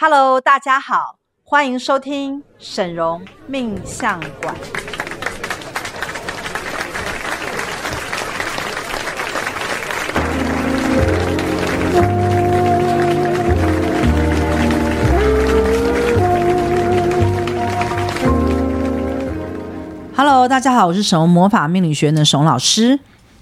Hello，大家好，欢迎收听沈荣命相馆。Hello，大家好，我是沈荣魔法命理学院的沈老师。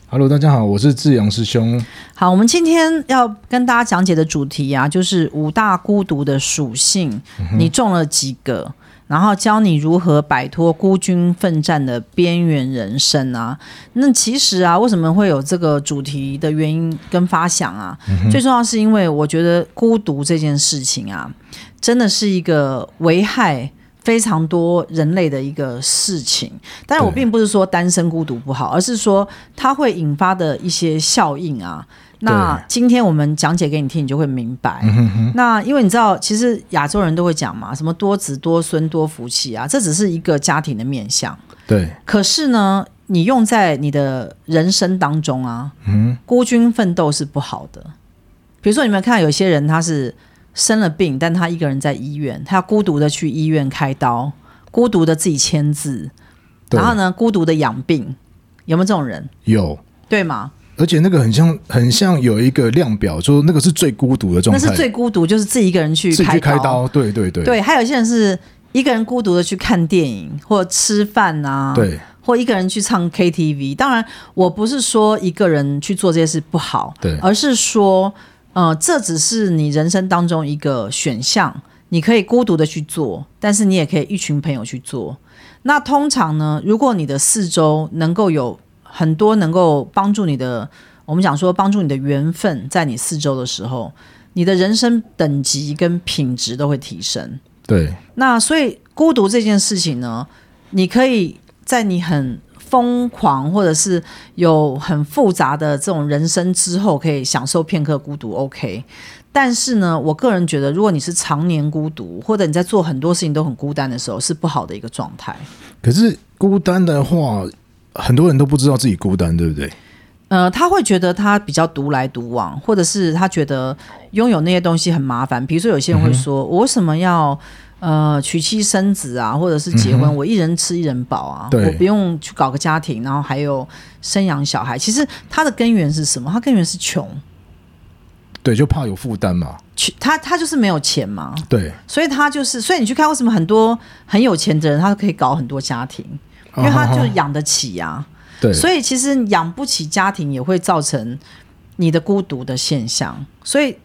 Hello，大家好，我是志阳师兄。好，我们今天要跟大家讲解的主题啊，就是五大孤独的属性，嗯、你中了几个？然后教你如何摆脱孤军奋战的边缘人生啊。那其实啊，为什么会有这个主题的原因跟发想啊？嗯、最重要是因为我觉得孤独这件事情啊，真的是一个危害。非常多人类的一个事情，但是我并不是说单身孤独不好，而是说它会引发的一些效应啊。那今天我们讲解给你听，你就会明白。那因为你知道，其实亚洲人都会讲嘛，什么多子多孙多福气啊，这只是一个家庭的面相。对。可是呢，你用在你的人生当中啊，孤军奋斗是不好的。比如说，你们看有些人他是。生了病，但他一个人在医院，他要孤独的去医院开刀，孤独的自己签字，然后呢，孤独的养病，有没有这种人？有，对吗？而且那个很像，很像有一个量表，说那个是最孤独的状态。那是最孤独，就是自己一个人去开刀。自己去开刀，对对对。对，还有一些人是一个人孤独的去看电影或吃饭啊，对，或一个人去唱 KTV。当然，我不是说一个人去做这些事不好，对，而是说。呃，这只是你人生当中一个选项，你可以孤独的去做，但是你也可以一群朋友去做。那通常呢，如果你的四周能够有很多能够帮助你的，我们讲说帮助你的缘分在你四周的时候，你的人生等级跟品质都会提升。对。那所以孤独这件事情呢，你可以在你很。疯狂，或者是有很复杂的这种人生之后，可以享受片刻孤独，OK。但是呢，我个人觉得，如果你是常年孤独，或者你在做很多事情都很孤单的时候，是不好的一个状态。可是孤单的话，很多人都不知道自己孤单，对不对？呃，他会觉得他比较独来独往，或者是他觉得拥有那些东西很麻烦。比如说，有些人会说：“嗯、我为什么要？”呃，娶妻生子啊，或者是结婚，嗯、我一人吃一人饱啊，我不用去搞个家庭，然后还有生养小孩。其实它的根源是什么？它根源是穷，对，就怕有负担嘛。他他就是没有钱嘛，对，所以他就是，所以你去看为什么很多很有钱的人，他可以搞很多家庭，因为他就养得起呀、啊。对，所以其实养不起家庭也会造成你的孤独的现象，所以。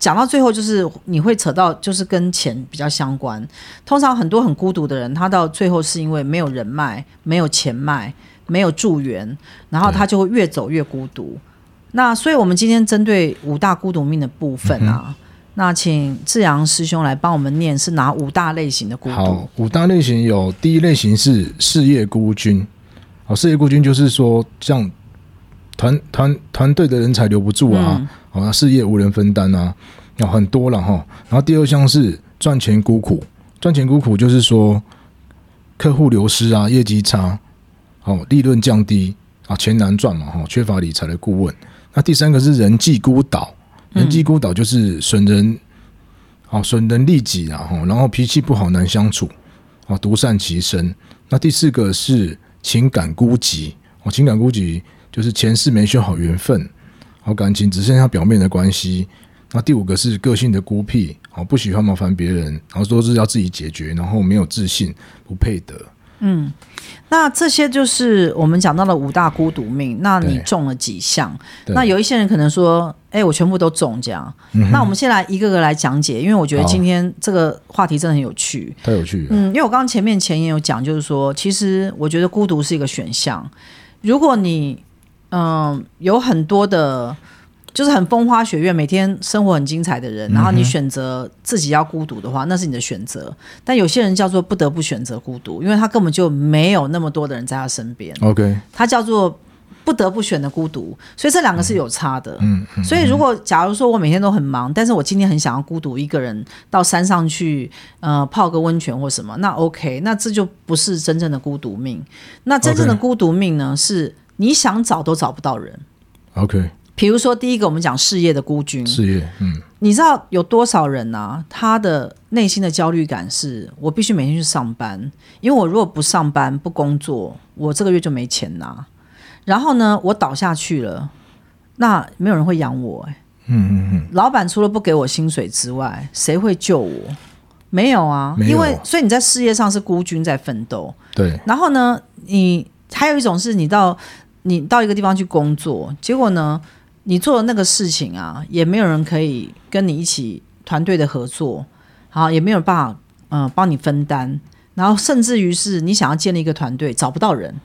讲到最后，就是你会扯到，就是跟钱比较相关。通常很多很孤独的人，他到最后是因为没有人脉、没有钱脉、没有助缘，然后他就会越走越孤独。那所以，我们今天针对五大孤独命的部分啊，嗯、那请志阳师兄来帮我们念是哪五大类型的孤独？好，五大类型有第一类型是事业孤军。好，事业孤军就是说，像团团团队的人才留不住啊。嗯好，那事业无人分担啊，有很多了哈。然后第二项是赚钱孤苦，赚钱孤苦就是说客户流失啊，业绩差，哦，利润降低啊，钱难赚嘛哈，缺乏理财的顾问。那第三个是人际孤岛，人际孤岛就是损人，好损人利己啊哈，然后脾气不好，难相处，啊，独善其身。那第四个是情感孤寂，哦，情感孤寂就是前世没修好缘分。好，感情只剩下表面的关系。那第五个是个性的孤僻，好，不喜欢麻烦别人，然后都是要自己解决，然后没有自信，不配得。嗯，那这些就是我们讲到的五大孤独命。那你中了几项？那有一些人可能说：“哎、欸，我全部都中这样。嗯”那我们先来一个个来讲解，因为我觉得今天这个话题真的很有趣，太有趣了。嗯，因为我刚刚前面前言有讲，就是说，其实我觉得孤独是一个选项。如果你嗯，有很多的，就是很风花雪月，每天生活很精彩的人，然后你选择自己要孤独的话，那是你的选择。但有些人叫做不得不选择孤独，因为他根本就没有那么多的人在他身边。OK，他叫做不得不选的孤独，所以这两个是有差的。嗯，嗯，所以如果假如说我每天都很忙，但是我今天很想要孤独一个人到山上去，呃，泡个温泉或什么，那 OK，那这就不是真正的孤独命。那真正的孤独命呢是。你想找都找不到人，OK。比如说，第一个我们讲事业的孤军，事业，嗯，你知道有多少人啊？他的内心的焦虑感是：我必须每天去上班，因为我如果不上班不工作，我这个月就没钱拿。然后呢，我倒下去了，那没有人会养我、欸，嗯嗯嗯，老板除了不给我薪水之外，谁会救我？没有啊，因为所以你在事业上是孤军在奋斗。对，然后呢，你还有一种是你到你到一个地方去工作，结果呢？你做的那个事情啊，也没有人可以跟你一起团队的合作，好，也没有办法嗯、呃、帮你分担，然后甚至于是你想要建立一个团队找不到人。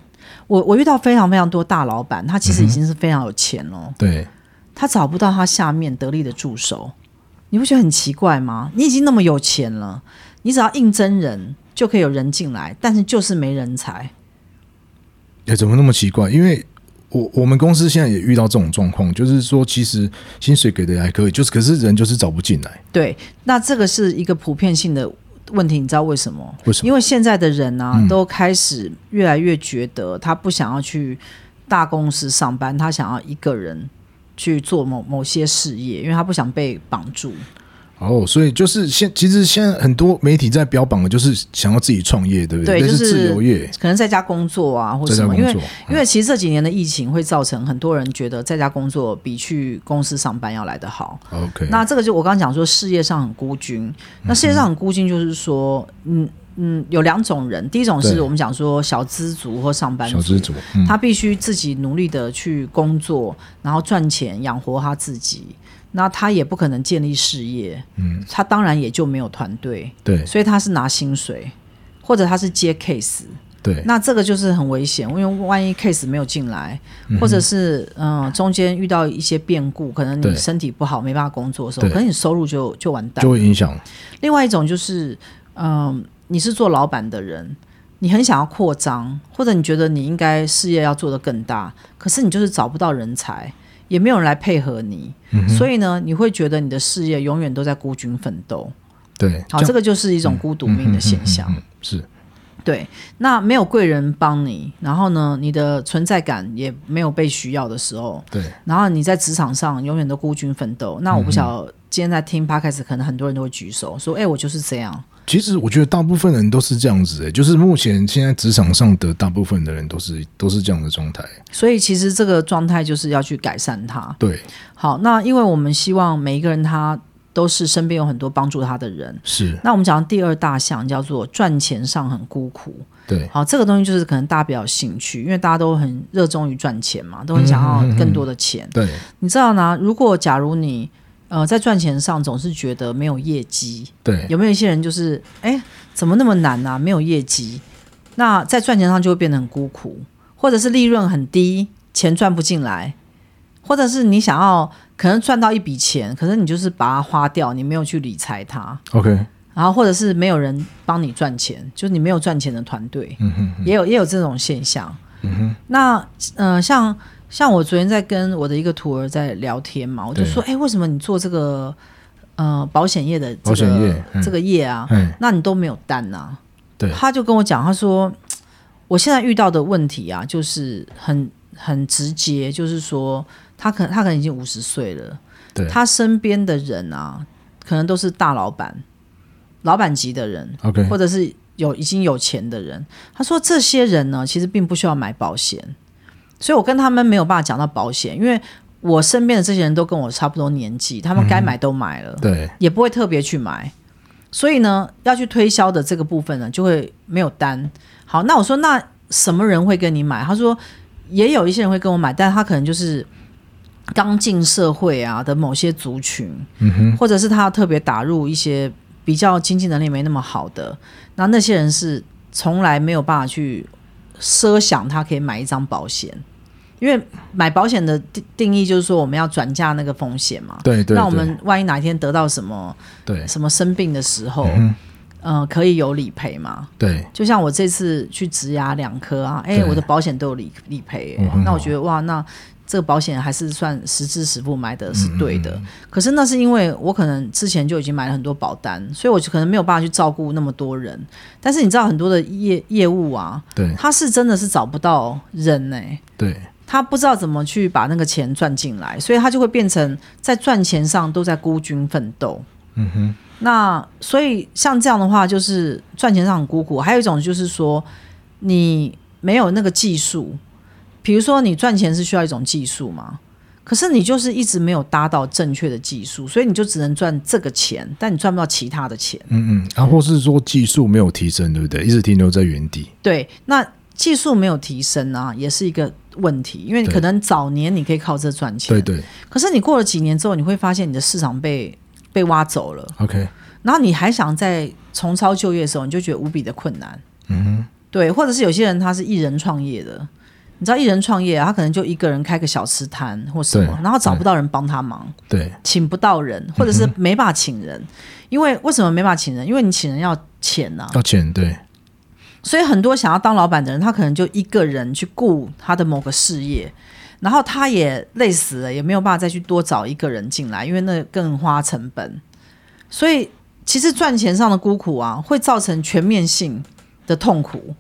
我我遇到非常非常多大老板，他其实已经是非常有钱了，嗯、对，他找不到他下面得力的助手，你不觉得很奇怪吗？你已经那么有钱了，你只要应征人就可以有人进来，但是就是没人才。哎，怎么那么奇怪？因为。我我们公司现在也遇到这种状况，就是说，其实薪水给的还可以，就是可是人就是找不进来。对，那这个是一个普遍性的问题，你知道为什么？为什么？因为现在的人呢、啊嗯，都开始越来越觉得他不想要去大公司上班，他想要一个人去做某某些事业，因为他不想被绑住。哦，所以就是现其实现在很多媒体在标榜的就是想要自己创业，对不对？对，就是自由业，可能在家工作啊，或者什么。因为因为其实这几年的疫情会造成很多人觉得在家工作比去公司上班要来得好。OK，那这个就我刚刚讲说事业上很孤军。那事业上很孤军，就是说，嗯嗯，有两种人。第一种是我们讲说小资族或上班族，小资族，嗯，他必须自己努力的去工作，然后赚钱养活他自己。那他也不可能建立事业，嗯，他当然也就没有团队，对，所以他是拿薪水，或者他是接 case，对，那这个就是很危险，因为万一 case 没有进来，嗯、或者是嗯、呃、中间遇到一些变故，可能你身体不好没办法工作的时候，可能你收入就就完蛋，就会影响。另外一种就是，嗯、呃，你是做老板的人，你很想要扩张，或者你觉得你应该事业要做得更大，可是你就是找不到人才。也没有人来配合你，嗯，所以呢，你会觉得你的事业永远都在孤军奋斗。对，好，这，个就是一种孤独命的现象。是，对。那没有贵人帮你，然后呢，你的存在感也没有被需要的时候，对。然后你在职场上永远都孤军奋斗。那我不晓得今天在听 Podcast，可能很多人都会举手说：“哎，我就是这样。”其实我觉得大部分人都是这样子诶、欸，就是目前现在职场上的大部分的人都是都是这样的状态。所以其实这个状态就是要去改善它。对，好，那因为我们希望每一个人他都是身边有很多帮助他的人。是。那我们讲第二大项叫做赚钱上很孤苦。对。好，这个东西就是可能大家比较有兴趣，因为大家都很热衷于赚钱嘛，都很想要更多的钱。嗯嗯嗯、对。你知道呢？如果假如你呃，在赚钱上总是觉得没有业绩，对，有没有一些人就是，哎，怎么那么难啊？没有业绩，那在赚钱上就会变得很孤苦，或者是利润很低，钱赚不进来，或者是你想要可能赚到一笔钱，可是你就是把它花掉，你没有去理财它，OK，然后或者是没有人帮你赚钱，就是你没有赚钱的团队，嗯哼哼，也有也有这种现象，嗯哼，那呃像。像我昨天在跟我的一个徒儿在聊天嘛，我就说，哎、欸，为什么你做这个呃保险业的这个保险业、嗯、这个业啊、嗯？那你都没有单呐、啊？对，他就跟我讲，他说，我现在遇到的问题啊，就是很很直接，就是说，他可能他可能已经五十岁了，对，他身边的人啊，可能都是大老板、老板级的人，OK，或者是有已经有钱的人。他说，这些人呢，其实并不需要买保险。所以我跟他们没有办法讲到保险，因为我身边的这些人都跟我差不多年纪，他们该买都买了，嗯、对，也不会特别去买。所以呢，要去推销的这个部分呢，就会没有单。好，那我说，那什么人会跟你买？他说，也有一些人会跟我买，但他可能就是刚进社会啊的某些族群，或者是他特别打入一些比较经济能力没那么好的，那那些人是从来没有办法去。设想他可以买一张保险，因为买保险的定定义就是说我们要转嫁那个风险嘛。对对。那我们万一哪一天得到什么，对什么生病的时候，嗯、呃，可以有理赔嘛？对。就像我这次去植牙两颗啊，哎，我的保险都有理理赔、嗯。那我觉得哇，那。这个保险还是算实支实付买的是对的，可是那是因为我可能之前就已经买了很多保单，所以我就可能没有办法去照顾那么多人。但是你知道很多的业业务啊，对，他是真的是找不到人呢、欸。对，他不知道怎么去把那个钱赚进来，所以他就会变成在赚钱上都在孤军奋斗。嗯哼。那所以像这样的话，就是赚钱上很孤苦。还有一种就是说，你没有那个技术，比如说你赚钱是需要一种技术嘛，可是你就是一直没有搭到正确的技术，所以你就只能赚这个钱，但你赚不到其他的钱。嗯嗯，啊，或是说技术没有提升，对不对？一直停留在原地。对，那技术没有提升啊，也是一个问题，因为你可能早年你可以靠这赚钱，对对。可是你过了几年之后，你会发现你的市场被被挖走了，OK，然后你还想再重操旧业的时候，你就觉得无比的困难。嗯哼，对，或者是有些人他是一人创业的，你知道一人创业啊，他可能就一个人开个小吃摊或什么，然后找不到人帮他忙，对，请不到人，或者是没办法请人，嗯、因为为什么没办法请人？因为你请人要钱呐、啊，要钱，对。所以很多想要当老板的人，他可能就一个人去顾他的某个事业。然后他也累死了，也没有办法再去多找一个人进来，因为那更花成本。所以其实赚钱上的孤苦啊，会造成全面性的痛苦，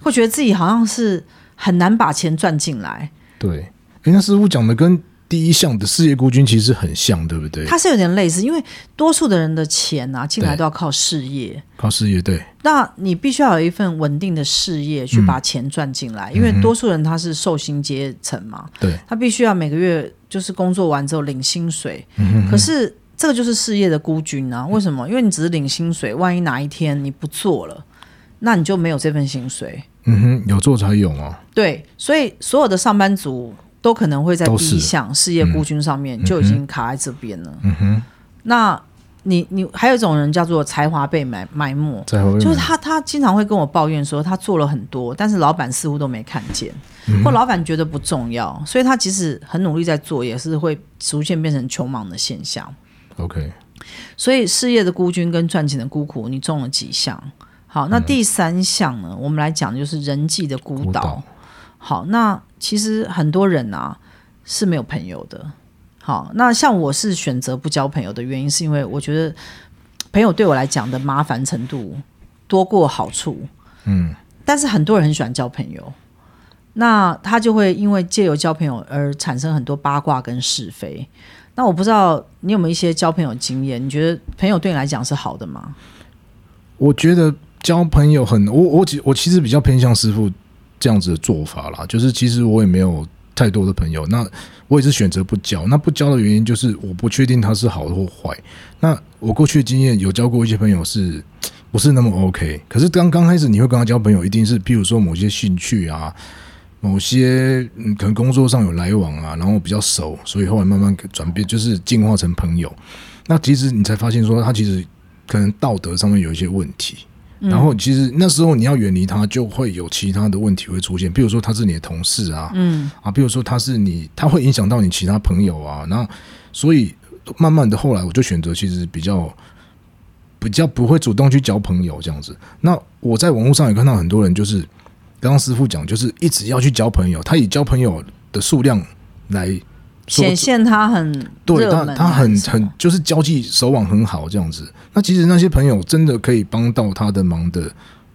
会觉得自己好像是很难把钱赚进来。对，人家师傅讲的跟。第一项的事业孤军其实很像，对不对？它是有点类似，因为多数的人的钱啊进来都要靠事业，靠事业。对，那你必须要有一份稳定的事业去把钱赚进来，嗯、因为多数人他是受薪阶层嘛，对，他必须要每个月就是工作完之后领薪水。嗯、可是这个就是事业的孤军啊？为什么？因为你只是领薪水，万一哪一天你不做了，那你就没有这份薪水。嗯哼，有做才有啊。对，所以所有的上班族。都可能会在第一项事业孤军上面就已经卡在这边了。嗯哼，那你你还有一种人叫做才华被埋埋没，就是他他经常会跟我抱怨说他做了很多，但是老板似乎都没看见，嗯、或老板觉得不重要，所以他即使很努力在做，也是会逐渐变成穷忙的现象。OK，所以事业的孤军跟赚钱的孤苦，你中了几项？好，那第三项呢？嗯、我们来讲就是人际的孤岛。孤岛好，那其实很多人啊是没有朋友的。好，那像我是选择不交朋友的原因，是因为我觉得朋友对我来讲的麻烦程度多过好处。嗯，但是很多人很喜欢交朋友，那他就会因为借由交朋友而产生很多八卦跟是非。那我不知道你有没有一些交朋友经验？你觉得朋友对你来讲是好的吗？我觉得交朋友很，我我其我其实比较偏向师傅。这样子的做法啦，就是其实我也没有太多的朋友，那我也是选择不交。那不交的原因就是我不确定他是好或坏。那我过去的经验有交过一些朋友是 不是那么 OK？可是刚刚开始你会跟他交朋友，一定是譬如说某些兴趣啊，某些嗯可能工作上有来往啊，然后比较熟，所以后来慢慢转变，就是进化成朋友。那其实你才发现说他其实可能道德上面有一些问题。然后其实那时候你要远离他，就会有其他的问题会出现，比如说他是你的同事啊，嗯啊，比如说他是你，他会影响到你其他朋友啊，然后所以慢慢的后来我就选择其实比较比较不会主动去交朋友这样子。那我在网络上也看到很多人，就是刚刚师傅讲，就是一直要去交朋友，他以交朋友的数量来。显现他很对，他他很很就是交际手腕很好这样子。那其实那些朋友真的可以帮到他的忙的，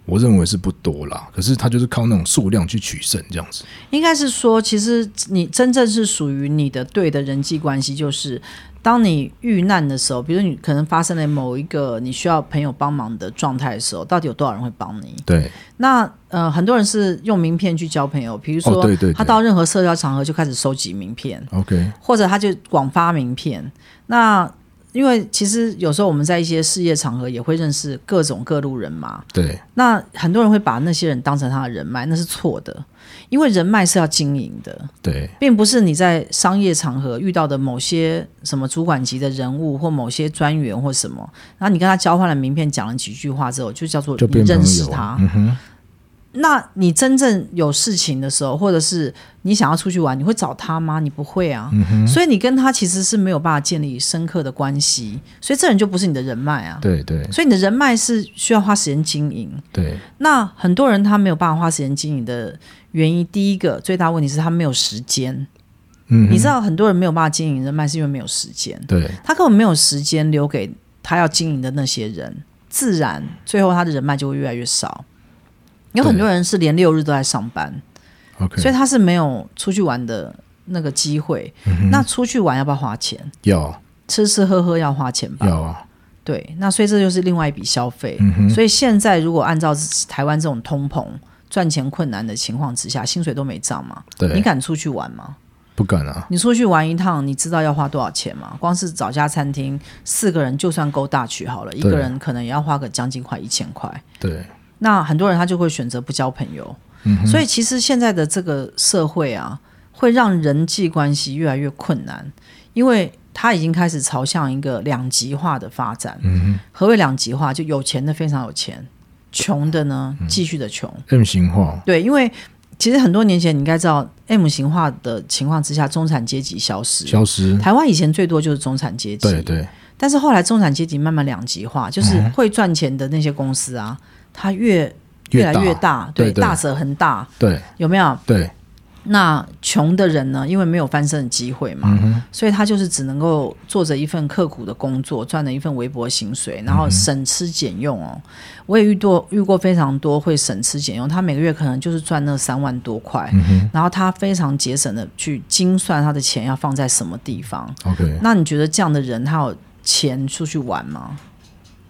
我认为是不多啦。可是他就是靠那种数量去取胜这样子。应该是说，其实你真正是属于你的对的人际关系，就是。当你遇难的时候，比如你可能发生了某一个你需要朋友帮忙的状态的时候，到底有多少人会帮你？对。那呃，很多人是用名片去交朋友，比如说，他到任何社交场合就开始收集名片，OK，或者他就广发名片。那因为其实有时候我们在一些事业场合也会认识各种各路人嘛，对。那很多人会把那些人当成他的人脉，那是错的。因为人脉是要经营的，对，并不是你在商业场合遇到的某些什么主管级的人物或某些专员或什么，然后你跟他交换了名片，讲了几句话之后，就叫做你认识他。那你真正有事情的时候，或者是你想要出去玩，你会找他吗？你不会啊。嗯、所以你跟他其实是没有办法建立深刻的关系，所以这人就不是你的人脉啊。对对。所以你的人脉是需要花时间经营。对。那很多人他没有办法花时间经营的原因，第一个最大问题是他没有时间。嗯。你知道很多人没有办法经营人脉，是因为没有时间。对。他根本没有时间留给他要经营的那些人，自然最后他的人脉就会越来越少。有很多人是连六日都在上班，OK，所以他是没有出去玩的那个机会。嗯、那出去玩要不要花钱？要，吃吃喝喝要花钱吧？要啊。对，那所以这就是另外一笔消费。嗯、所以现在如果按照台湾这种通膨、赚钱困难的情况之下，薪水都没涨嘛？对，你敢出去玩吗？不敢啊！你出去玩一趟，你知道要花多少钱吗？光是找家餐厅，四个人就算够大曲好了，一个人可能也要花个将近快一千块。对，那很多人他就会选择不交朋友。嗯，所以其实现在的这个社会啊，会让人际关系越来越困难，因为它已经开始朝向一个两极化的发展。嗯，何谓两极化？就有钱的非常有钱，穷的呢继续的穷。M 型化。对，因为。其实很多年前，你应该知道，M 型化的情况之下，中产阶级消失。消失。台湾以前最多就是中产阶级。对对。但是后来中产阶级慢慢两极化，就是会赚钱的那些公司啊，它越越来越大，对，大者恒大。对。有没有？对。那穷的人呢？因为没有翻身的机会嘛，嗯，所以他就是只能够做着一份刻苦的工作，赚了一份微薄薪水，然后省吃俭用哦。我也遇过遇过非常多会省吃俭用，他每个月可能就是赚那三万多块，嗯，然后他非常节省的去精算他的钱要放在什么地方。OK，那你觉得这样的人他有钱出去玩吗？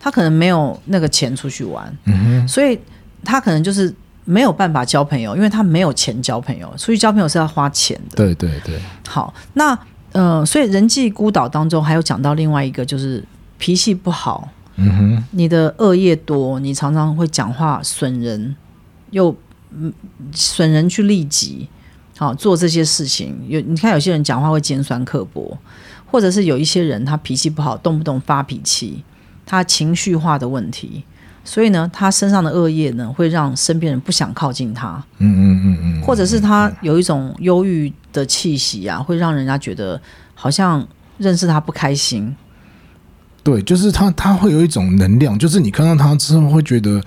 他可能没有那个钱出去玩，嗯，所以他可能就是。没有办法交朋友，因为他没有钱交朋友。出去交朋友是要花钱的。对对对。好，那呃，所以人际孤岛当中还有讲到另外一个，就是脾气不好。嗯哼。你的恶业多，你常常会讲话损人，又嗯损人去利己。好，做这些事情有你看，有些人讲话会尖酸刻薄，或者是有一些人他脾气不好，动不动发脾气，他情绪化的问题。所以呢，他身上的恶业呢，会让身边人不想靠近他。嗯嗯嗯嗯，或者是他有一种忧郁的气息啊，会让人家觉得好像认识他不开心。对，就是他，他会有一种能量，就是你看到他之后会觉得，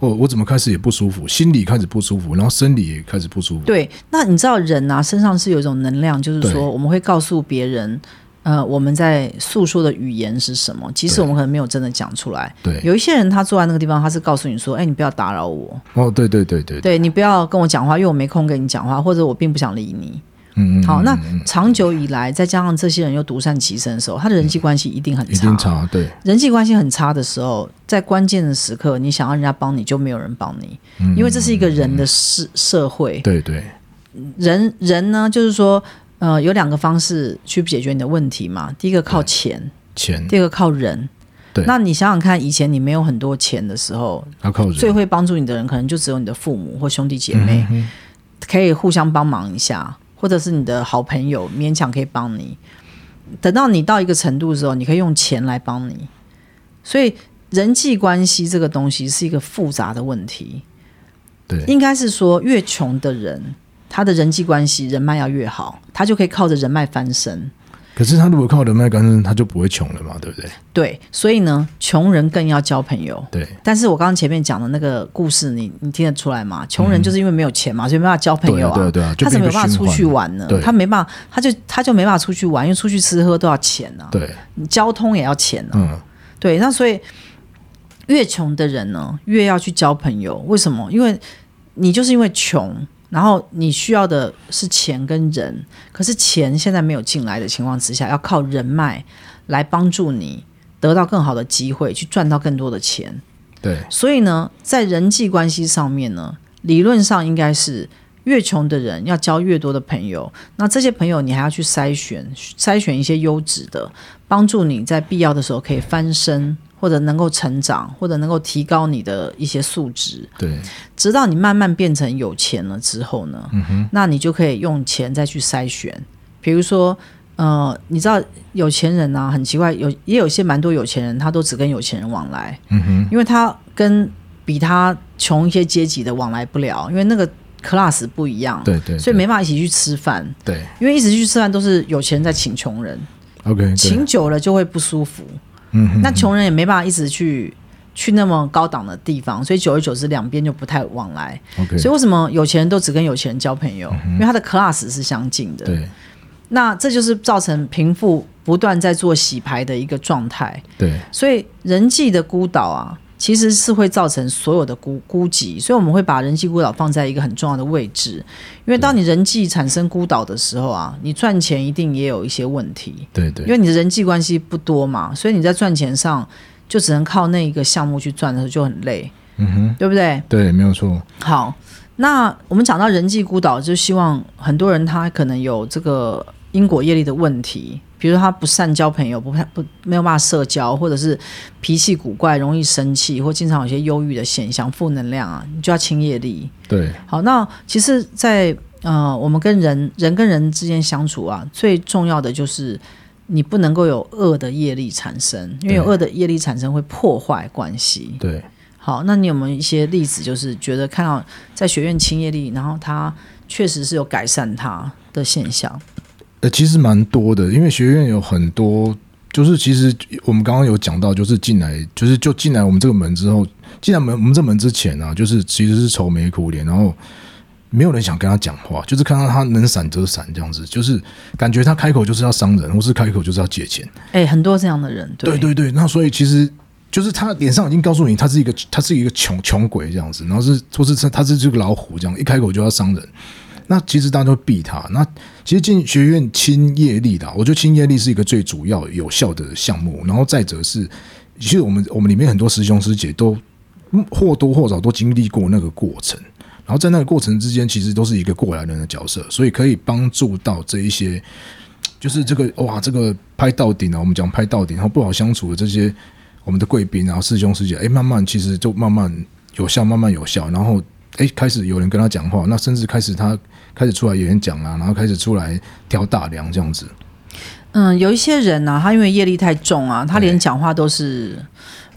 哦，我怎么开始也不舒服，心里开始不舒服，然后生理也开始不舒服。对，那你知道人啊，身上是有一种能量，就是说我们会告诉别人。呃，我们在诉说的语言是什么？其实我们可能没有真的讲出来。对，有一些人他坐在那个地方，他是告诉你说：“哎，你不要打扰我。”哦，对对对对，对你不要跟我讲话，因为我没空跟你讲话，或者我并不想理你。嗯嗯。好，那长久以来，再加上这些人又独善其身的时候，他的人际关系一定很差。一定差，对。人际关系很差的时候，在关键的时刻，你想要人家帮你，就没有人帮你，嗯，因为这是一个人的社社会。对对。人人呢，就是说。呃，有两个方式去解决你的问题嘛。第一个靠钱，钱；第二个靠人。对，那你想想看，以前你没有很多钱的时候，要靠人。最会帮助你的人，可能就只有你的父母或兄弟姐妹，嗯、可以互相帮忙一下，或者是你的好朋友勉强可以帮你。等到你到一个程度的时候，你可以用钱来帮你。所以人际关系这个东西是一个复杂的问题。对，应该是说越穷的人。他的人际关系人脉要越好，他就可以靠着人脉翻身。可是他如果靠人脉翻身，他就不会穷了嘛，对不对？对，所以呢，穷人更要交朋友。对。但是我刚刚前面讲的那个故事，你你听得出来吗？穷人就是因为没有钱嘛，嗯、所以没办法交朋友啊。对啊对啊，他怎么没办法出去玩呢？他没办法，他就他就没办法出去玩，因为出去吃喝都要钱呢、啊。对。交通也要钱呢、啊。嗯。对，那所以越穷的人呢，越要去交朋友。为什么？因为你就是因为穷。然后你需要的是钱跟人，可是钱现在没有进来的情况之下，要靠人脉来帮助你得到更好的机会，去赚到更多的钱。对，所以呢，在人际关系上面呢，理论上应该是越穷的人要交越多的朋友，那这些朋友你还要去筛选，筛选一些优质的，帮助你在必要的时候可以翻身。或者能够成长，或者能够提高你的一些素质，对，直到你慢慢变成有钱了之后呢，嗯哼，那你就可以用钱再去筛选。比如说，呃，你知道有钱人啊，很奇怪，有也有些蛮多有钱人，他都只跟有钱人往来，嗯哼，因为他跟比他穷一些阶级的往来不了，因为那个 class 不一样，对对，对，所以没办法一起去吃饭，对，因为一直去吃饭都是有钱人在请穷人，OK，请久了就会不舒服。嗯，那穷人也没办法一直去去那么高档的地方，所以久而久之两边就不太往来。所以为什么有钱人都只跟有钱人交朋友？嗯、因为他的 class 是相近的。对。那这就是造成贫富不断在做洗牌的一个状态。对。所以人际的孤岛啊，其实是会造成所有的孤孤寂，所以我们会把人际孤岛放在一个很重要的位置。因为当你人际产生孤岛的时候啊，你赚钱一定也有一些问题。对对，因为你的人际关系不多嘛，所以你在赚钱上就只能靠那一个项目去赚的时候就很累。嗯哼，对不对？对，没有错。好，那我们讲到人际孤岛，就希望很多人他可能有这个因果业力的问题。比如他不善交朋友，不不没有办法社交，或者是脾气古怪，容易生气，或经常有些忧郁的现象，负能量啊，你就要清业力。对，好，那其实在，在呃，我们跟人人跟人之间相处啊，最重要的就是你不能够有恶的业力产生，因为有恶的业力产生会破坏关系。对，好，那你有没有一些例子，就是觉得看到在学院清业力，然后他确实是有改善他的现象？呃，其实蛮多的，因为学院有很多，就是其实我们刚刚有讲到，就是进来，就是就进来我们这个门之后，进来门我们这门之前啊，就是其实是愁眉苦脸，然后没有人想跟他讲话，就是看到他能闪则闪这样子，就是感觉他开口就是要伤人，或是开口就是要借钱。哎，很多这样的人，对对对对，那所以其实就是他脸上已经告诉你，他是一个他是一个穷穷鬼这样子，然后是或是他他是这个老虎这样，一开口就要伤人。那其实大家都避他。那其实进学院清业力的，我觉得清业力是一个最主要有效的项目。然后再者是，其实我们我们里面很多师兄师姐都或多或少都经历过那个过程。然后在那个过程之间，其实都是一个过来人的角色，所以可以帮助到这一些，就是这个哇，这个拍到顶啊，我们讲拍到顶，然后不好相处的这些我们的贵宾，然后师兄师姐，哎，慢慢其实就慢慢有效，慢慢有效，然后。哎，开始有人跟他讲话，那甚至开始他开始出来演讲啊，然后开始出来挑大梁这样子。嗯，有一些人呢、啊，他因为业力太重啊，他连讲话都是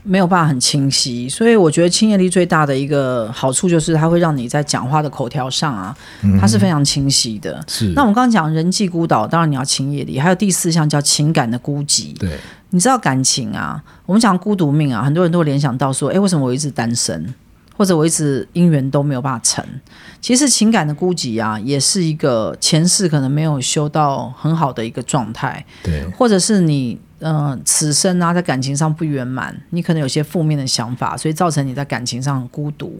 没有办法很清晰，所以我觉得清业力最大的一个好处就是，它会让你在讲话的口条上啊，它是非常清晰的。是。那我们刚刚讲人际孤岛，当然你要清业力，还有第四项叫情感的孤寂。对。你知道感情啊，我们讲孤独命啊，很多人都会联想到说，哎，为什么我一直单身？或者我一直姻缘都没有办法成，其实情感的孤寂啊，也是一个前世可能没有修到很好的一个状态。对，或者是你呃此生啊在感情上不圆满，你可能有些负面的想法，所以造成你在感情上很孤独。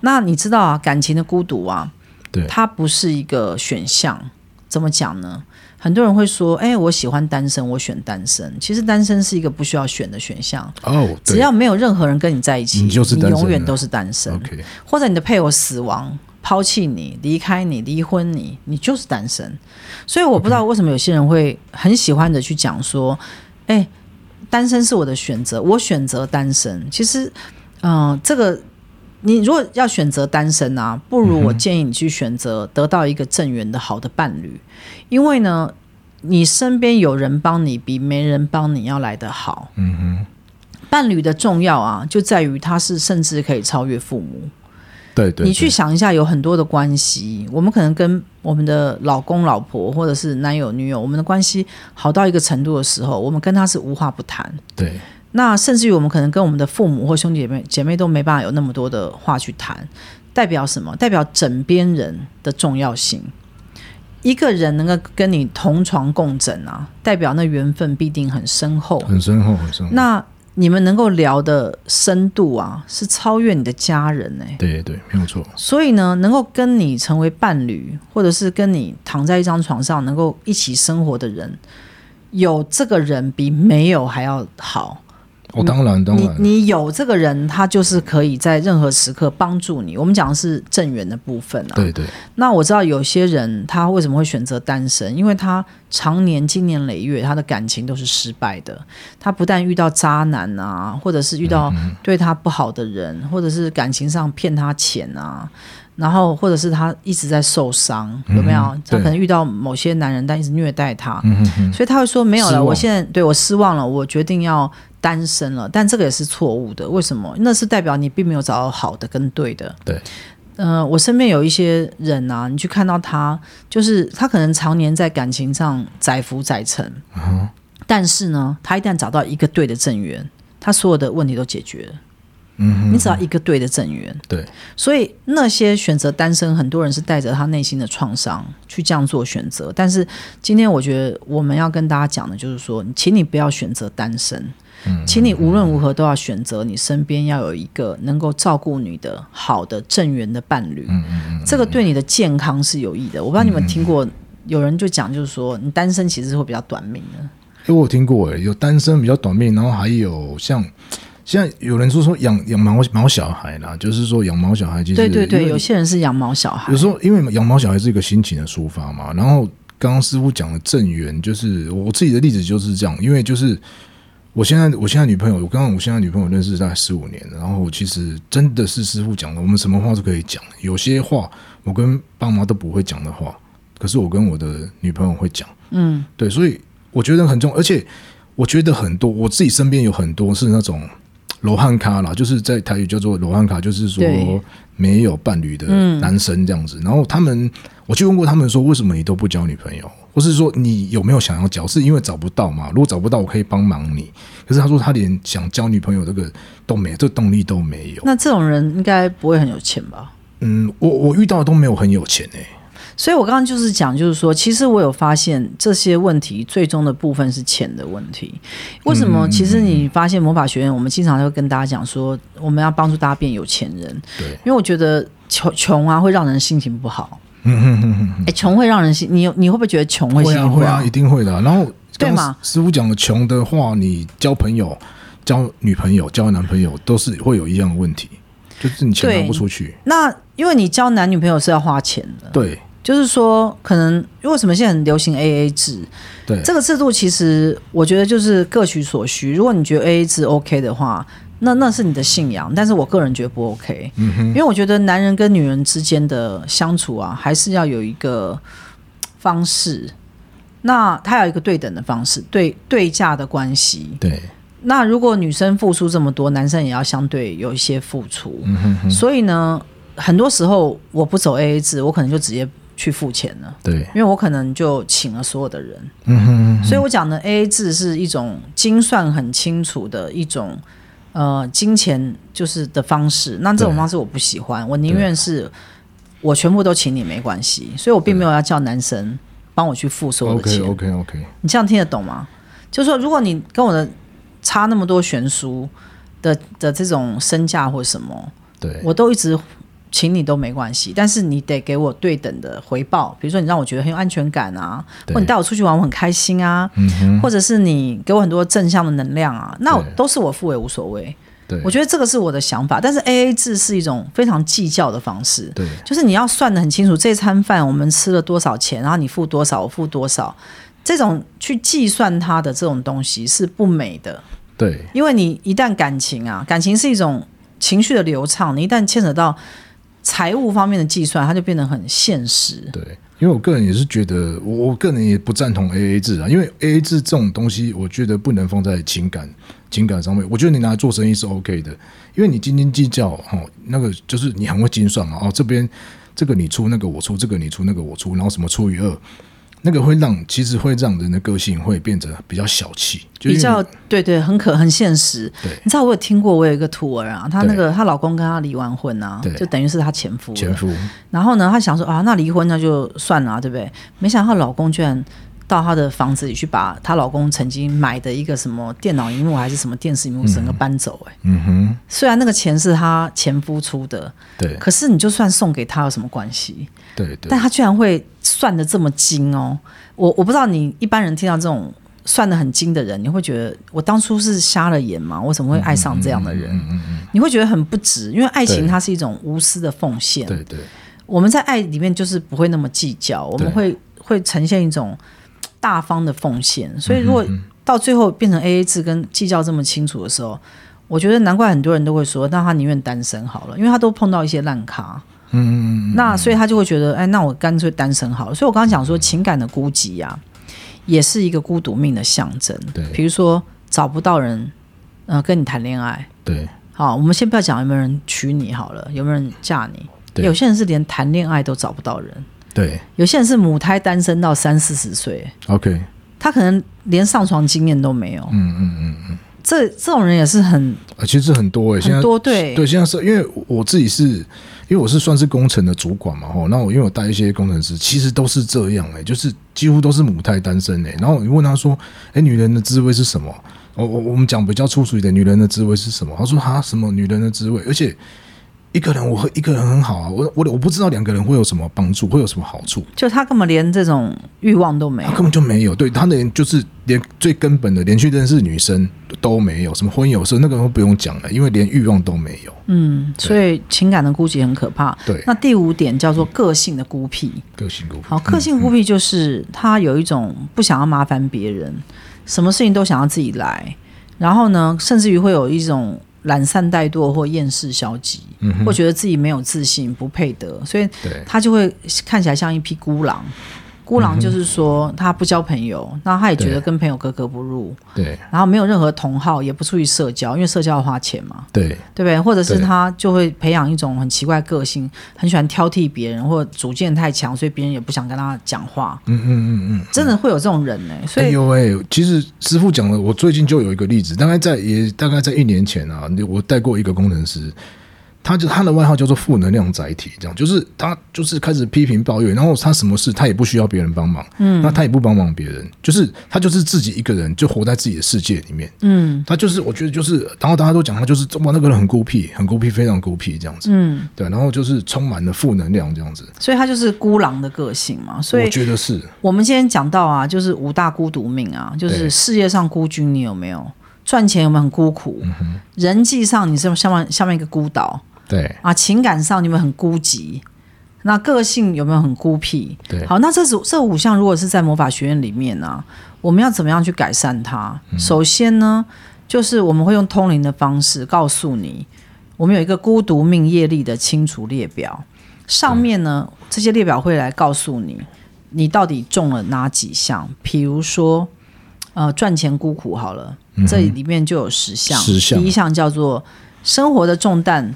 那你知道啊，感情的孤独啊，对，它不是一个选项，怎么讲呢？很多人会说：“哎，我喜欢单身，我选单身。”其实单身是一个不需要选的选项。哦，只要没有任何人跟你在一起，你就是单身，你永远都是单身。OK，或者你的配偶死亡、抛弃你、离开你、离婚你，你就是单身。所以我不知道为什么有些人会很喜欢的去讲说：“哎，单身是我的选择，我选择单身。”其实，嗯、呃，这个。你如果要选择单身啊，不如我建议你去选择得到一个正缘的好的伴侣，嗯、因为呢，你身边有人帮你，比没人帮你要来得好。嗯哼，伴侣的重要啊，就在于他是甚至可以超越父母。对，对对，你去想一下，有很多的关系，我们可能跟我们的老公、老婆，或者是男友、女友，我们的关系好到一个程度的时候，我们跟他是无话不谈。对。那甚至于我们可能跟我们的父母或兄弟姐妹姐妹都没办法有那么多的话去谈，代表什么？代表枕边人的重要性。一个人能够跟你同床共枕啊，代表那缘分必定很深厚，很深厚，很深厚。那你们能够聊的深度啊，是超越你的家人呢、欸？对对，没有错。所以呢，能够跟你成为伴侣，或者是跟你躺在一张床上能够一起生活的人，有这个人比没有还要好。我、哦、当然，当然，你你有这个人，他就是可以在任何时刻帮助你。我们讲的是正缘的部分啊。对对。那我知道有些人他为什么会选择单身，因为他常年经年累月他的感情都是失败的。他不但遇到渣男啊，或者是遇到对他不好的人，嗯、或者是感情上骗他钱啊，然后或者是他一直在受伤，有没有？嗯、他可能遇到某些男人，但一直虐待他，嗯、所以他会说没有了。我现在对我失望了，我决定要。单身了，但这个也是错误的。为什么？那是代表你并没有找到好的跟对的。对，嗯、呃，我身边有一些人啊，你去看到他，就是他可能常年在感情上载浮载沉，嗯，但是呢，他一旦找到一个对的正缘，他所有的问题都解决了。嗯哼，你只要一个对的正缘。对，所以那些选择单身，很多人是带着他内心的创伤去这样做选择。但是今天我觉得我们要跟大家讲的就是说，请你不要选择单身。请你无论如何都要选择你身边要有一个能够照顾你的好的正缘的伴侣，嗯嗯这个对你的健康是有益的。我不知道你们听过有人就讲，就是说你单身其实会比较短命的。哎，我有听过，哎，有单身比较短命，然后还有像现在有人说说养养毛毛小孩啦，就是说养毛小孩其实对对对，有些人是养毛小孩，有时候因为养毛小孩是一个心情的抒发嘛。然后刚刚师傅讲的正缘，就是我自己的例子就是这样，因为就是。我现在，我现在女朋友，我刚刚我现在女朋友认识大概十五年，然后其实真的是师傅讲的，我们什么话都可以讲。有些话我跟爸妈都不会讲的话，可是我跟我的女朋友会讲。嗯，对，所以我觉得很重要，而且我觉得很多，我自己身边有很多是那种罗汉咖啦，就是在台语叫做罗汉咖，就是说没有伴侣的男生这样子。然后他们，我就问过他们说，为什么你都不交女朋友？或是说你有没有想要交？是因为找不到嘛？如果找不到，我可以帮忙你。可是他说他连想交女朋友这个都没，这个动力都没有。那这种人应该不会很有钱吧？嗯，我我遇到的都没有很有钱哎、欸。所以我刚刚就是讲，就是说，其实我有发现这些问题最终的部分是钱的问题。为什么？其实你发现魔法学院，我们经常会跟大家讲说，我们要帮助大家变有钱人。对，因为我觉得穷穷啊会让人心情不好。嗯哼哼哼，哎，穷会让人心，你你会不会觉得穷会心情不好？会啊，会啊，一定会的。然后，对嘛？师傅讲的穷的话，你交朋友、交女朋友、交男朋友都是会有一样的问题，就是你钱拿不出去。那因为你交男女朋友是要花钱的，对，就是说，可能为什么现在很流行 AA 制？对，这个制度其实我觉得就是各取所需。如果你觉得 AA 制 OK 的话。那那是你的信仰，但是我个人觉得不 OK，嗯，因为我觉得男人跟女人之间的相处啊，还是要有一个方式，那他有一个对等的方式，对对价的关系。对，那如果女生付出这么多，男生也要相对有一些付出。嗯哼哼，所以呢，很多时候我不走 AA 制，我可能就直接去付钱了。对，因为我可能就请了所有的人。嗯哼，所以我讲的 AA 制是一种精算很清楚的一种。呃，金钱就是的方式，那这种方式我不喜欢，我宁愿是我全部都请你没关系，所以我并没有要叫男生帮我去付所有的钱。OK OK OK，你这样听得懂吗？就是说，如果你跟我的差那么多悬殊的的这种身价或什么，对我都一直。请你都没关系，但是你得给我对等的回报。比如说，你让我觉得很有安全感啊，或你带我出去玩，我很开心啊，嗯、或者是你给我很多正向的能量啊，那我都是我付也无所谓。对，我觉得这个是我的想法。但是 AA 制是一种非常计较的方式，对，就是你要算的很清楚，这餐饭我们吃了多少钱，然后你付多少，我付多少，这种去计算它的这种东西是不美的。对，因为你一旦感情啊，感情是一种情绪的流畅，你一旦牵扯到。财务方面的计算，它就变得很现实。对，因为我个人也是觉得，我我个人也不赞同 AA 制啊，因为 AA 制这种东西，我觉得不能放在情感情感上面。我觉得你拿来做生意是 OK 的，因为你斤斤计较，哦，那个就是你很会精算嘛，哦，这边这个你出，那个我出，这个你出，那个我出，然后什么除以二。那个会让，其实会让人的个性会变得比较小气，比较对对，很可很现实。对，你知道我有听过，我有一个徒儿啊，她那个她老公跟她离完婚啊，就等于是她前夫。前夫。然后呢，她想说啊，那离婚那就算了啊，对不对？没想到她老公居然。到她的房子里去，把她老公曾经买的一个什么电脑荧幕还是什么电视荧幕整个搬走，欸，哎，嗯哼。虽然那个钱是她前夫出的，对，可是你就算送给他有什么关系？对对。但他居然会算的这么精哦！我我不知道你一般人听到这种算的很精的人，你会觉得我当初是瞎了眼吗？我怎么会爱上这样的人？嗯嗯嗯。你会觉得很不值，因为爱情它是一种无私的奉献。对对。我们在爱里面就是不会那么计较，我们会会呈现一种。大方的奉献，所以如果到最后变成 AA 制跟计较这么清楚的时候，我觉得难怪很多人都会说，那他宁愿单身好了，因为他都碰到一些烂咖。嗯，那所以他就会觉得，哎，那我干脆单身好了。所以我刚刚讲说，情感的孤寂呀、啊，也是一个孤独命的象征。对，比如说找不到人，呃，跟你谈恋爱。对，好，我们先不要讲有没有人娶你好了，有没有人嫁你？对，有些人是连谈恋爱都找不到人。对，有些人是母胎单身到三四十岁，OK，他可能连上床经验都没有，嗯嗯嗯嗯，这这种人也是很，呃，其实很多哎，现在多对对，现在是因为我自己是，因为我是算是工程的主管嘛，吼，那我因为我带一些工程师，其实都是这样哎，就是几乎都是母胎单身哎，然后你问他说，哎，女人的滋味是什么？我我我们讲比较粗俗一点，女人的滋味是什么？他说哈，什么女人的滋味？而且。一个人我和一个人很好啊，我我我不知道两个人会有什么帮助，会有什么好处。就他根本连这种欲望都没有，他根本就没有。对，他连就是连最根本的连去认识女生都没有，什么婚友社那个都不用讲了，因为连欲望都没有。嗯，所以情感的孤寂很可怕。对，那第五点叫做个性的孤僻。个性孤僻。好，个性孤僻就是他有一种不想要麻烦别人，什么事情都想要自己来，然后呢，甚至于会有一种。懒散怠惰或厌世消极，或觉得自己没有自信、不配得，所以他就会看起来像一匹孤狼。孤狼就是说他不交朋友，那他也觉得跟朋友格格不入。对，然后没有任何同好，也不出去社交，因为社交要花钱嘛。对，对不对？或者是他就会培养一种很奇怪个性，很喜欢挑剔别人，或者主见太强，所以别人也不想跟他讲话。嗯嗯嗯嗯，真的会有这种人呢、欸。所以，哎呦喂，其实师傅讲了，我最近就有一个例子，大概在也大概在一年前啊，我带过一个工程师。他就他的外号叫做负能量载体，这样就是他就是开始批评抱怨，然后他什么事他也不需要别人帮忙，嗯，那他也不帮忙别人，就是他就是自己一个人就活在自己的世界里面，嗯，他就是我觉得就是，然后大家都讲他就是哇那个人很孤僻，很孤僻，非常孤僻这样子，嗯，对，然后就是充满了负能量这样子，所以他就是孤狼的个性嘛，所以我觉得是。我们今天讲到啊，就是五大孤独命啊，就是事业上孤军，你有没有？赚钱有没有很孤苦？嗯、人际上你是下面下面一个孤岛。对啊，情感上你们很孤寂，那个性有没有很孤僻？对，好，那这组这五项如果是在魔法学院里面呢、啊，我们要怎么样去改善它？嗯、首先呢，就是我们会用通灵的方式告诉你，我们有一个孤独命业力的清除列表，上面呢这些列表会来告诉你，你到底中了哪几项？比如说，呃，赚钱孤苦好了，嗯、这里面就有十项，十项，第一项叫做生活的重担。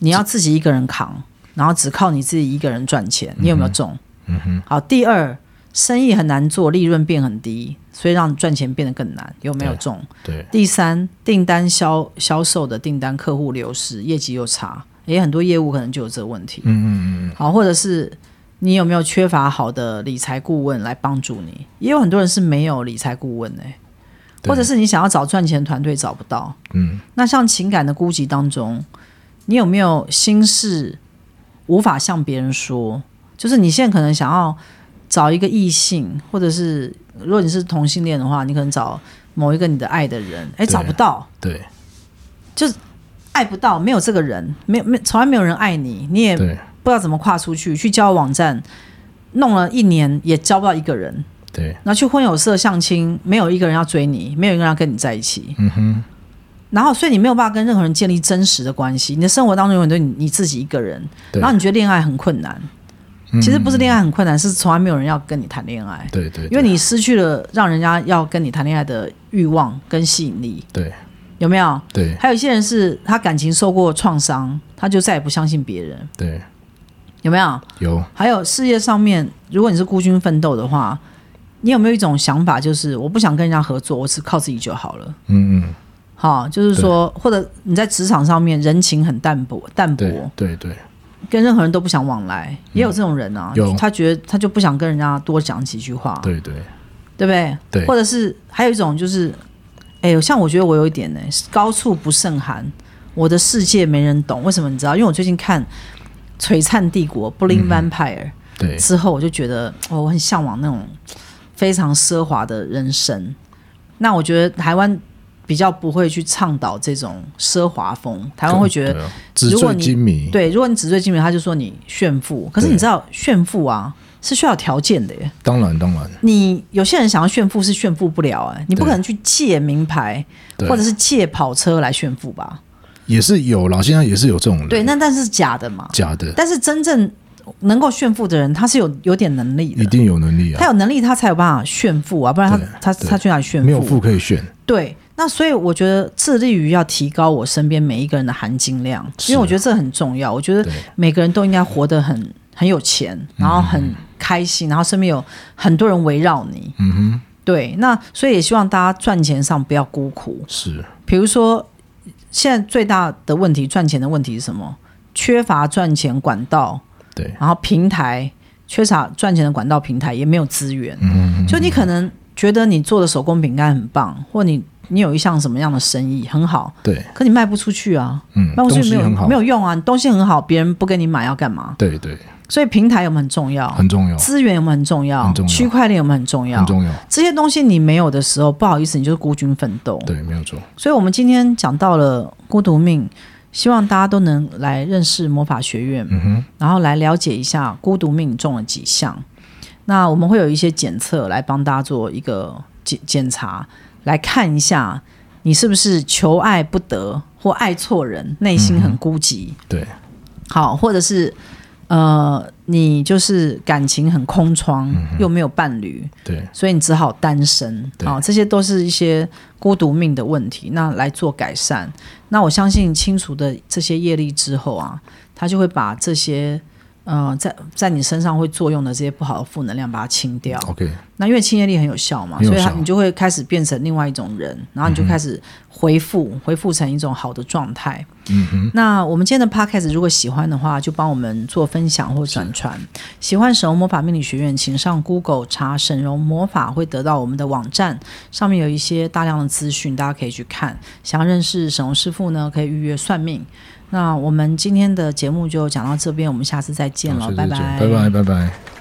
你要自己一个人扛，然后只靠你自己一个人赚钱，你有没有中？嗯哼。好，第二，生意很难做，利润变很低，所以让赚钱变得更难，有没有中？对。对。第三，订单销销售的订单客户流失，业绩又差，也很多业务可能就有这个问题。嗯嗯嗯。好，或者是你有没有缺乏好的理财顾问来帮助你？也有很多人是没有理财顾问的、欸，或者是你想要找赚钱团队找不到。嗯。那像情感的孤寂当中。你有没有心事无法向别人说？就是你现在可能想要找一个异性，或者是如果你是同性恋的话，你可能找某一个你的爱的人，哎，找不到，对，就是爱不到，没有这个人，没有没从来没有人爱你，你也不知道怎么跨出去，去交友网站弄了一年也交不到一个人，对，然后去婚友社相亲，没有一个人要追你，没有一个人要跟你在一起，嗯哼。然后，所以你没有办法跟任何人建立真实的关系。你的生活当中永远都你你自己一个人。然后你觉得恋爱很困难，其实不是恋爱很困难，嗯、是从来没有人要跟你谈恋爱。对，对对，因为你失去了让人家要跟你谈恋爱的欲望跟吸引力。对，有没有？对。还有一些人是他感情受过创伤，他就再也不相信别人。对，有没有？有。还有事业上面，如果你是孤军奋斗的话，你有没有一种想法，就是我不想跟人家合作，我只靠自己就好了？嗯嗯。好，就是说，或者你在职场上面人情很淡薄，淡薄，对对，对，跟任何人都不想往来，也有这种人啊。有，他觉得他就不想跟人家多讲几句话，对对，对不对？对，或者是还有一种就是，哎，像我觉得我有一点呢，高处不胜寒，我的世界没人懂。为什么你知道？因为我最近看《璀璨帝国》（Bling Vampire），之后我就觉得，哦，我很向往那种非常奢华的人生。那我觉得台湾。比较不会去倡导这种奢华风，台湾会觉得，如果你纸醉金迷，对，如果你纸醉金迷，他就说你炫富。可是你知道炫富啊是需要条件的耶。当然当然，你有些人想要炫富是炫富不了哎，你不可能去借名牌或者是借跑车来炫富吧？也是有啦，现在也是有这种人。对，那但是假的嘛？假的。但是真正能够炫富的人，他是有有点能力的，一定有能力啊。他有能力，他才有办法炫富啊，不然他他他去哪里炫富？没有富可以炫。对。那所以我觉得致力于要提高我身边每一个人的含金量，因为我觉得这很重要。我觉得每个人都应该活得很很有钱，然后很开心，然后身边有很多人围绕你。嗯哼，对。那所以也希望大家赚钱上不要孤苦。是。比如说，现在最大的问题，赚钱的问题是什么？缺乏赚钱管道。对。然后平台缺少赚钱的管道，平台也没有资源。嗯嗯嗯。就你可能觉得你做的手工饼干很棒，或你你有一项什么样的生意很好。对。可你卖不出去啊。嗯。卖不出去没有没有用啊！你东西很好，别人不给你买要干嘛？对对。所以平台有没有很重要？很重要。资源有没有很重要？很重要。区块链有没有很重要？很重要。这些东西你没有的时候，不好意思，你就是孤军奋斗。对，没有错。所以，我们今天讲到了孤独命，希望大家都能来认识魔法学院，嗯哼，然后来了解一下孤独命中了几项。那我们会有一些检测来帮大家做一个检检查，来看一下你是不是求爱不得或爱错人，内心很孤寂。嗯、对，好，或者是。呃，你就是感情很空窗，嗯、又没有伴侣，对，所以你只好单身。好、哦，这些都是一些孤独命的问题。那来做改善，那我相信清除的这些业力之后啊，他就会把这些。嗯、呃，在在你身上会作用的这些不好的负能量，把它清掉。OK，那因为清业力很有效嘛，效所以它你就会开始变成另外一种人，然后你就开始恢复，恢复、成一种好的状态。嗯哼。那我们今天的 Podcast 如果喜欢的话，就帮我们做分享或转传。喜欢神龙魔法命理学院，请上 Google 查沈嵘魔法，会得到我们的网站，上面有一些大量的资讯，大家可以去看。想要认识沈嵘师傅呢，可以预约算命。那我们今天的节目就讲到这边，我们下次再见了，拜拜，拜拜，拜拜。